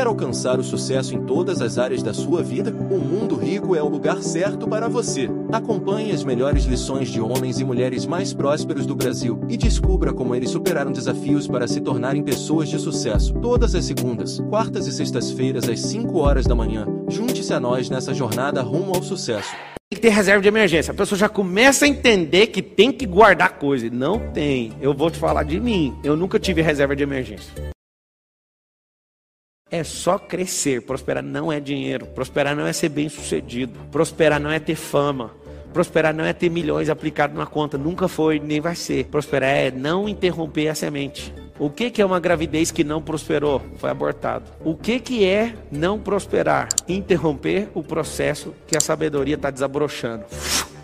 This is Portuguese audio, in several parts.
Quer alcançar o sucesso em todas as áreas da sua vida? O Mundo Rico é o lugar certo para você. Acompanhe as melhores lições de homens e mulheres mais prósperos do Brasil e descubra como eles superaram desafios para se tornarem pessoas de sucesso. Todas as segundas, quartas e sextas-feiras às 5 horas da manhã. Junte-se a nós nessa jornada rumo ao sucesso. Tem que ter reserva de emergência. A pessoa já começa a entender que tem que guardar coisa. Não tem. Eu vou te falar de mim. Eu nunca tive reserva de emergência. É só crescer. Prosperar não é dinheiro. Prosperar não é ser bem sucedido. Prosperar não é ter fama. Prosperar não é ter milhões aplicados na conta. Nunca foi, nem vai ser. Prosperar é não interromper a semente. O que, que é uma gravidez que não prosperou? Foi abortado. O que, que é não prosperar? Interromper o processo que a sabedoria está desabrochando.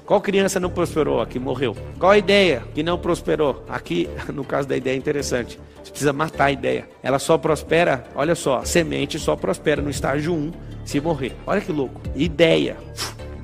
Qual criança não prosperou aqui, morreu? Qual a ideia que não prosperou? Aqui, no caso da ideia é interessante. Você precisa matar a ideia. Ela só prospera, olha só, semente só prospera no estágio 1 se morrer. Olha que louco. Ideia.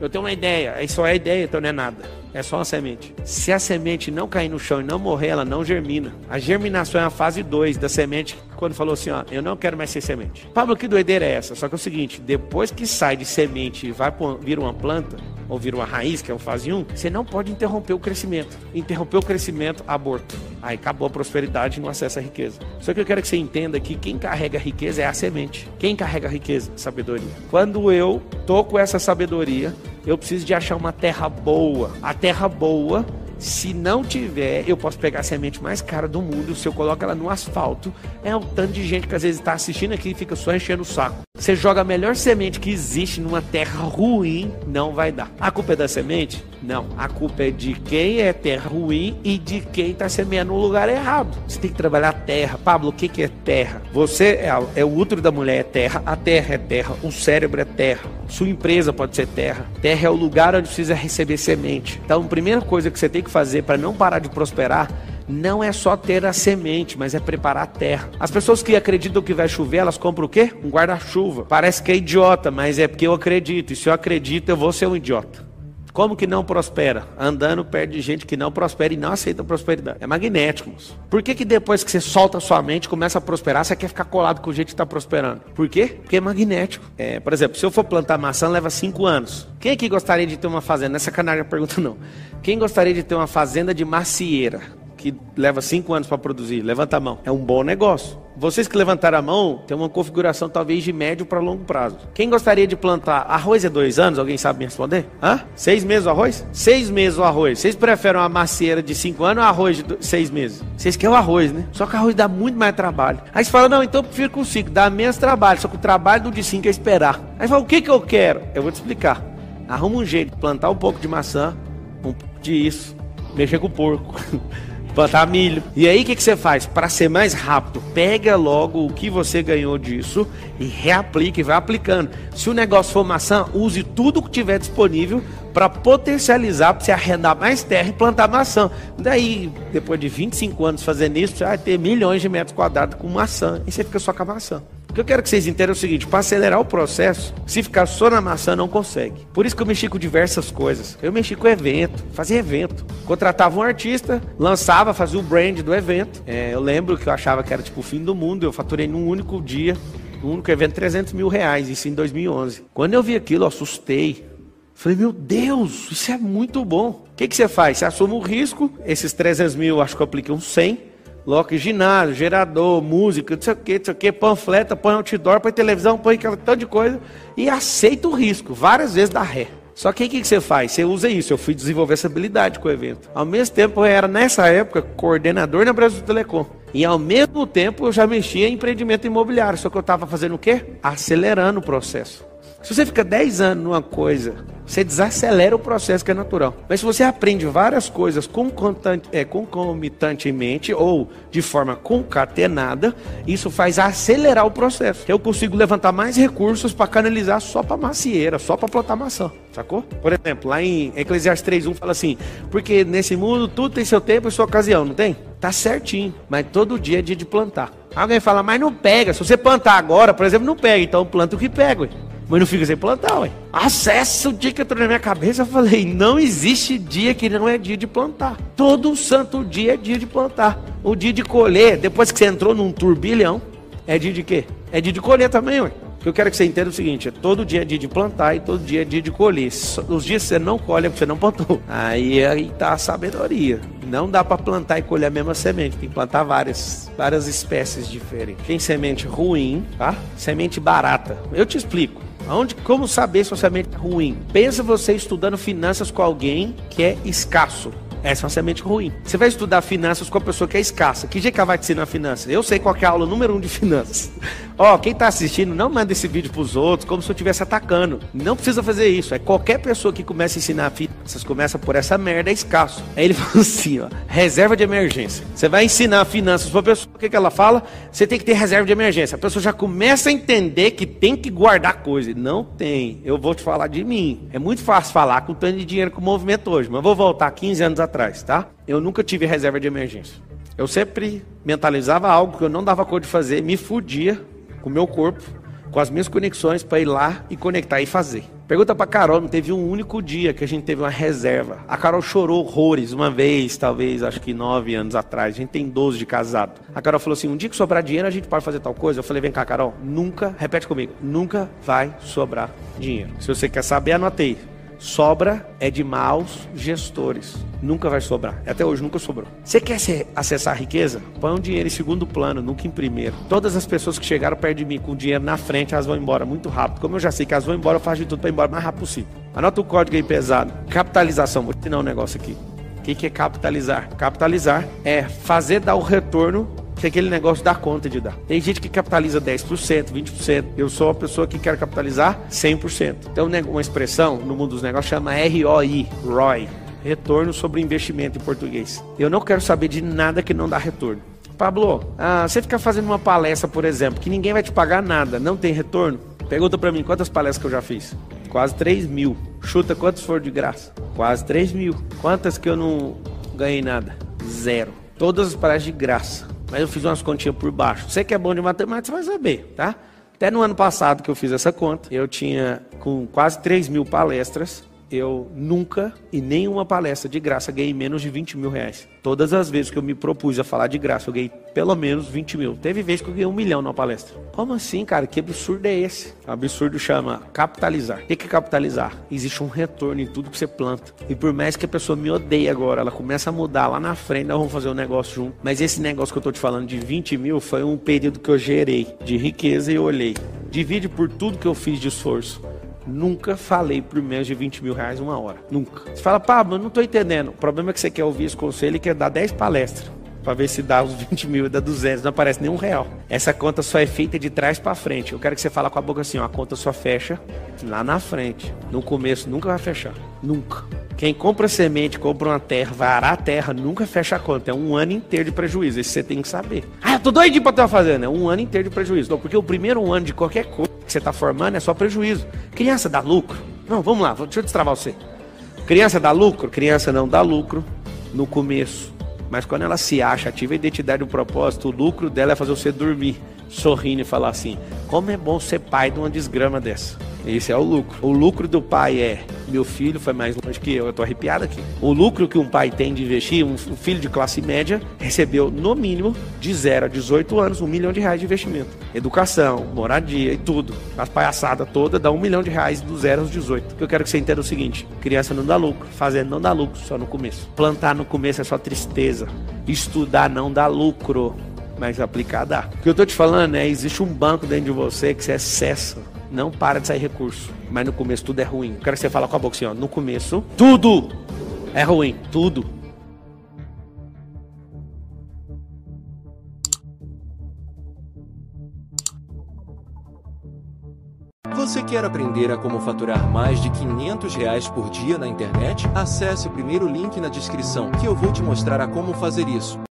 Eu tenho uma ideia, aí só é ideia, então não é nada. É só uma semente. Se a semente não cair no chão e não morrer, ela não germina. A germinação é a fase 2 da semente, quando falou assim, ó, eu não quero mais ser semente. Pablo, que doideira é essa? Só que é o seguinte, depois que sai de semente e vai vir uma planta, ou vir uma raiz, que é o fase 1, você não pode interromper o crescimento. Interromper o crescimento, aborto. Aí acabou a prosperidade e não acessa a riqueza. Só que eu quero que você entenda que quem carrega a riqueza é a semente. Quem carrega a riqueza? Sabedoria. Quando eu tô com essa sabedoria, eu preciso de achar uma terra boa. A terra boa se não tiver, eu posso pegar a semente mais cara do mundo. Se eu coloco ela no asfalto, é um tanto de gente que às vezes está assistindo aqui e fica só enchendo o saco. Você joga a melhor semente que existe numa terra ruim, não vai dar. A culpa é da semente? Não. A culpa é de quem é terra ruim e de quem está semeando no lugar errado. Você tem que trabalhar terra. Pablo, o que, que é terra? Você é, é o útero da mulher é terra, a terra é terra, o cérebro é terra, sua empresa pode ser terra. Terra é o lugar onde precisa receber semente. Então, a primeira coisa que você tem que fazer para não parar de prosperar não é só ter a semente, mas é preparar a terra. As pessoas que acreditam que vai chover, elas compram o quê? Um guarda-chuva. Parece que é idiota, mas é porque eu acredito. E se eu acredito, eu vou ser um idiota. Como que não prospera? Andando perto de gente que não prospera e não aceita prosperidade. É magnético. Moço. Por que, que depois que você solta a sua mente, começa a prosperar, você quer ficar colado com o gente que está prosperando? Por quê? Porque é magnético. É, por exemplo, se eu for plantar maçã, leva cinco anos. Quem aqui gostaria de ter uma fazenda? Nessa canagem pergunta não. Quem gostaria de ter uma fazenda de macieira? que leva cinco anos para produzir, levanta a mão. É um bom negócio. Vocês que levantaram a mão, tem uma configuração talvez de médio para longo prazo. Quem gostaria de plantar arroz é dois anos? Alguém sabe me responder? Hã? Seis meses o arroz? Seis meses o arroz. Vocês preferem uma macieira de cinco anos ou arroz de seis meses? Vocês querem o arroz, né? Só que arroz dá muito mais trabalho. Aí você fala, não, então eu prefiro com cinco, dá menos trabalho. Só que o trabalho do de cinco é esperar. Aí você fala, o que, que eu quero? Eu vou te explicar. Arruma um jeito, plantar um pouco de maçã, um pouco de isso, mexer com o porco. plantar milho. E aí o que, que você faz? Para ser mais rápido, pega logo o que você ganhou disso e reaplica e vai aplicando. Se o negócio for maçã, use tudo que tiver disponível para potencializar, para você arrendar mais terra e plantar maçã. Daí, depois de 25 anos fazendo isso, você vai ter milhões de metros quadrados com maçã e você fica só com a maçã. O que eu quero que vocês entendam é o seguinte: para acelerar o processo, se ficar só na maçã, não consegue. Por isso que eu mexi com diversas coisas. Eu mexi com evento, fazia evento. Contratava um artista, lançava, fazia o brand do evento. É, eu lembro que eu achava que era tipo o fim do mundo. Eu faturei num único dia, num único evento, 300 mil reais, isso em 2011. Quando eu vi aquilo, eu assustei. Falei, meu Deus, isso é muito bom. O que, que você faz? Você assume o risco, esses 300 mil, acho que eu apliquei uns 100 Loca ginásio, gerador, música, não sei o que, não sei o que, panfleta, põe outdoor, põe televisão, põe aquela tanto de coisa e aceita o risco. Várias vezes dá ré. Só que o que, que você faz? Você usa isso. Eu fui desenvolver essa habilidade com o evento. Ao mesmo tempo, eu era, nessa época, coordenador na Brasil Telecom. E ao mesmo tempo, eu já mexia em empreendimento imobiliário. Só que eu estava fazendo o quê? Acelerando o processo. Se você fica 10 anos numa coisa, você desacelera o processo que é natural. Mas se você aprende várias coisas é, concomitantemente ou de forma concatenada, isso faz acelerar o processo. Eu consigo levantar mais recursos para canalizar só para macieira, só para plantar maçã. Sacou? Por exemplo, lá em Eclesiastes 3.1 fala assim: Porque nesse mundo tudo tem seu tempo e sua ocasião, não tem? Tá certinho, mas todo dia é dia de plantar. Alguém fala, mas não pega. Se você plantar agora, por exemplo, não pega. Então planta o que pega. Mas não fica sem plantar, ué. Acessa o dia que entrou na minha cabeça, eu falei, não existe dia que não é dia de plantar. Todo santo dia é dia de plantar. O dia de colher, depois que você entrou num turbilhão, É dia de quê? É dia de colher também, ué. O que eu quero que você entenda é o seguinte: é todo dia é dia de plantar e todo dia é dia de colher. Os dias que você não colhe é porque você não plantou. Aí, aí tá a sabedoria. Não dá para plantar e colher a mesma semente. Tem que plantar várias, várias espécies diferentes. Tem semente ruim, tá? Semente barata. Eu te explico. Aonde, como saber se sua semente é ruim? Pensa você estudando finanças com alguém que é escasso. Essa é uma semente ruim. Você vai estudar finanças com a pessoa que é escassa. Que jeito que ela vai te ensinar finanças? Eu sei qual é a aula número um de finanças. Ó, oh, quem está assistindo, não manda esse vídeo para os outros como se eu estivesse atacando. Não precisa fazer isso. É qualquer pessoa que começa a ensinar finanças, começa por essa merda, é escasso. Aí ele fala assim, ó, reserva de emergência. Você vai ensinar finanças para a pessoa, o que, que ela fala? Você tem que ter reserva de emergência. A pessoa já começa a entender que tem que guardar coisa. Não tem. Eu vou te falar de mim. É muito fácil falar com tanto de dinheiro com o movimento hoje, mas vou voltar 15 anos atrás tá? Eu nunca tive reserva de emergência. Eu sempre mentalizava algo que eu não dava conta de fazer, me fudia com o meu corpo, com as minhas conexões para ir lá e conectar e fazer. Pergunta para Carol, não teve um único dia que a gente teve uma reserva. A Carol chorou horrores uma vez, talvez, acho que nove anos atrás. A gente tem 12 de casado. A Carol falou assim: um dia que sobrar dinheiro a gente pode fazer tal coisa. Eu falei: vem cá, Carol, nunca, repete comigo, nunca vai sobrar dinheiro. Se você quer saber, anotei. Sobra é de maus gestores. Nunca vai sobrar. Até hoje nunca sobrou. Você quer acessar a riqueza? Põe um dinheiro em segundo plano, nunca em primeiro. Todas as pessoas que chegaram perto de mim com dinheiro na frente, elas vão embora muito rápido. Como eu já sei que elas vão embora, eu faço de tudo para ir embora o mais rápido possível. Anota o código aí pesado. Capitalização. Vou ensinar um negócio aqui. O que é capitalizar? Capitalizar é fazer dar o retorno que aquele negócio dá conta de dar. Tem gente que capitaliza 10%, 20%. Eu sou uma pessoa que quer capitalizar 100%. Então, uma expressão no mundo dos negócios chama ROI, ROI, retorno sobre investimento em português. Eu não quero saber de nada que não dá retorno. Pablo, ah, você fica fazendo uma palestra, por exemplo, que ninguém vai te pagar nada, não tem retorno? Pergunta para mim quantas palestras que eu já fiz. Quase 3 mil. Chuta quantas foram de graça? Quase 3 mil. Quantas que eu não ganhei nada? Zero. Todas as palestras de graça mas eu fiz umas continhas por baixo. Você que é bom de matemática, vai saber, tá? Até no ano passado que eu fiz essa conta, eu tinha com quase 3 mil palestras eu nunca, e nenhuma palestra de graça, ganhei menos de 20 mil reais. Todas as vezes que eu me propus a falar de graça, eu ganhei pelo menos 20 mil. Teve vezes que eu ganhei um milhão na palestra. Como assim, cara? Que absurdo é esse? O absurdo chama capitalizar. O que é capitalizar? Existe um retorno em tudo que você planta. E por mais que a pessoa me odeie agora, ela começa a mudar lá na frente, nós vamos fazer um negócio junto. Mas esse negócio que eu tô te falando de 20 mil foi um período que eu gerei de riqueza e olhei. Divide por tudo que eu fiz de esforço. Nunca falei por menos de 20 mil reais uma hora. Nunca. Você fala, Pablo, eu não estou entendendo. O problema é que você quer ouvir esse conselho e quer dar 10 palestras. Para ver se dá os 20 mil e dá 200, não aparece nenhum real. Essa conta só é feita de trás para frente. Eu quero que você fale com a boca assim: ó, a conta só fecha lá na frente. No começo nunca vai fechar. Nunca. Quem compra semente, compra uma terra, vai arar a terra, nunca fecha a conta. É um ano inteiro de prejuízo. Isso você tem que saber. Ah, eu tô doidinho pra ter uma fazenda. É um ano inteiro de prejuízo. Não, porque o primeiro ano de qualquer coisa que você está formando é só prejuízo. Criança dá lucro? Não, vamos lá, deixa eu destravar você. Criança dá lucro? Criança não dá lucro no começo. Mas quando ela se acha, ativa a identidade e o propósito, o lucro dela é fazer você dormir, sorrindo e falar assim: como é bom ser pai de uma desgrama dessa. Esse é o lucro. O lucro do pai é: meu filho foi mais longe que eu, eu tô arrepiado aqui. O lucro que um pai tem de investir, um filho de classe média recebeu no mínimo de 0 a 18 anos um milhão de reais de investimento. Educação, moradia e tudo. As palhaçadas todas dá um milhão de reais do 0 aos 18. O que eu quero que você entenda é o seguinte: criança não dá lucro, fazendo não dá lucro só no começo. Plantar no começo é só tristeza. Estudar não dá lucro mas aplicar dá. O que eu tô te falando é, existe um banco dentro de você que você acessa não para de sair recurso. Mas no começo tudo é ruim. quero que você fale com a boca assim, ó. No começo, tudo é ruim. Tudo. Você quer aprender a como faturar mais de 500 reais por dia na internet? Acesse o primeiro link na descrição que eu vou te mostrar a como fazer isso.